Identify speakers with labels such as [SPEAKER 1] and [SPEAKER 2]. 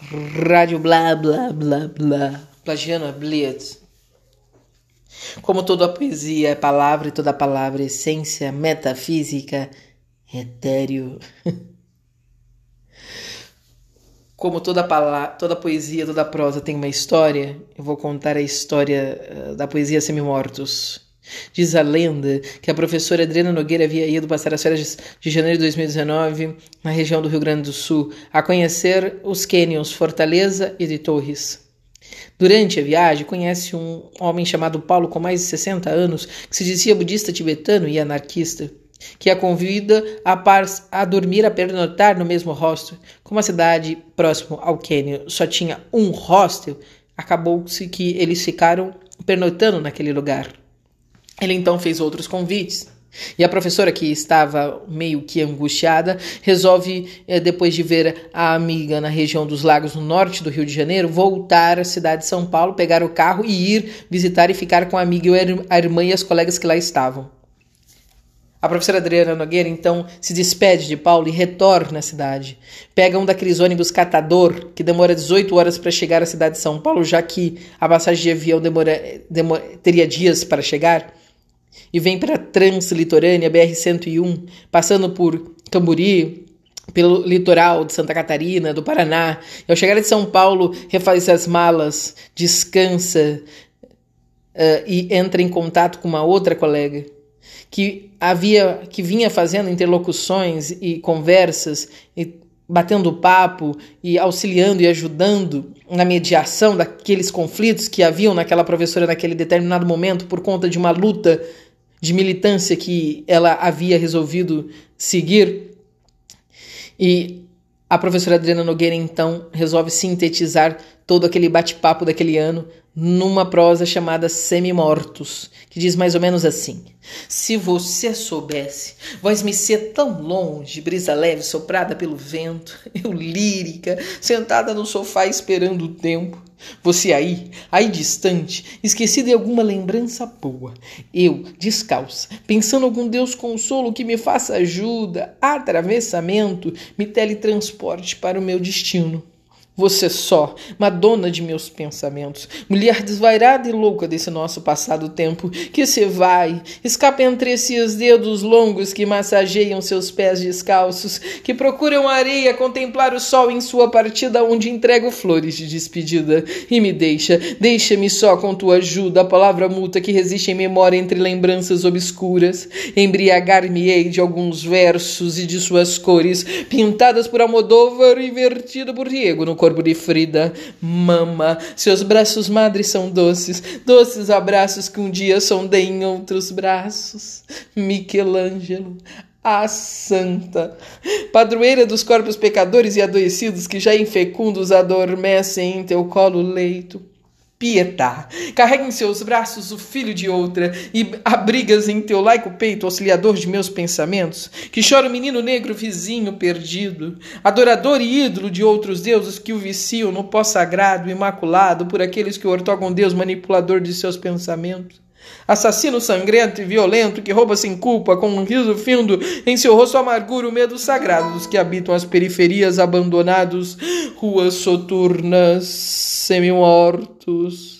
[SPEAKER 1] Rádio blá blá blá blá. Plagiano a Blitz. Como toda poesia é palavra e toda palavra é essência metafísica, etéreo. Como toda, toda poesia, toda prosa tem uma história, eu vou contar a história eh, da poesia Semi-Mortos. Diz a lenda que a professora Adriana Nogueira havia ido passar as férias de janeiro de 2019 na região do Rio Grande do Sul a conhecer os cânions Fortaleza e de Torres. Durante a viagem, conhece um homem chamado Paulo com mais de 60 anos que se dizia budista tibetano e anarquista, que a convida a, par a dormir a pernotar no mesmo hostel. Como a cidade próximo ao cânion só tinha um hostel, acabou-se que eles ficaram pernotando naquele lugar. Ele então fez outros convites. E a professora, que estava meio que angustiada, resolve, eh, depois de ver a amiga na região dos lagos no norte do Rio de Janeiro, voltar à cidade de São Paulo, pegar o carro e ir visitar e ficar com a amiga, a irmã e as colegas que lá estavam. A professora Adriana Nogueira então se despede de Paulo e retorna à cidade. Pega um daqueles ônibus catador que demora 18 horas para chegar à cidade de São Paulo, já que a passagem de avião demora, demora, teria dias para chegar e vem para Translitorânea BR-101, passando por Camburi, pelo litoral de Santa Catarina, do Paraná. E ao chegar de São Paulo, refaz as malas, descansa uh, e entra em contato com uma outra colega que havia que vinha fazendo interlocuções e conversas e batendo papo e auxiliando e ajudando na mediação daqueles conflitos que haviam naquela professora naquele determinado momento por conta de uma luta de militância que ela havia resolvido seguir. E a professora Adriana Nogueira então resolve sintetizar todo aquele bate-papo daquele ano numa prosa chamada Semi-Mortos, que diz mais ou menos assim: Se você soubesse, vós me ser tão longe, brisa leve soprada pelo vento, eu lírica, sentada no sofá esperando o tempo, você aí, aí distante, esquecida de alguma lembrança boa, eu, descalça, pensando algum Deus consolo que me faça ajuda, atravessamento, me teletransporte para o meu destino. Você só, Madonna de meus pensamentos, mulher desvairada e louca desse nosso passado tempo, que se vai, escapa entre esses dedos longos que massageiam seus pés descalços, que procuram areia contemplar o sol em sua partida onde entrego flores de despedida. E me deixa, deixa-me só com tua ajuda, a palavra multa que resiste em memória entre lembranças obscuras. Embriagar-me-ei de alguns versos e de suas cores, pintadas por Almodóvar e vertido por Diego no corpo de Frida. Mama, seus braços madres são doces, doces abraços que um dia sondei em outros braços. Michelangelo, a santa, padroeira dos corpos pecadores e adoecidos que já infecundos adormecem em teu colo leito. Pietá, carrega em seus braços o filho de outra e abrigas em teu laico peito, auxiliador de meus pensamentos, que chora o menino negro vizinho perdido, adorador e ídolo de outros deuses que o viciam no pó sagrado, imaculado por aqueles que ortogam Deus manipulador de seus pensamentos. Assassino sangrento e violento que rouba sem culpa, com um riso findo em seu rosto amargura o medo sagrado dos que habitam as periferias abandonados, ruas soturnas, semi-mortos.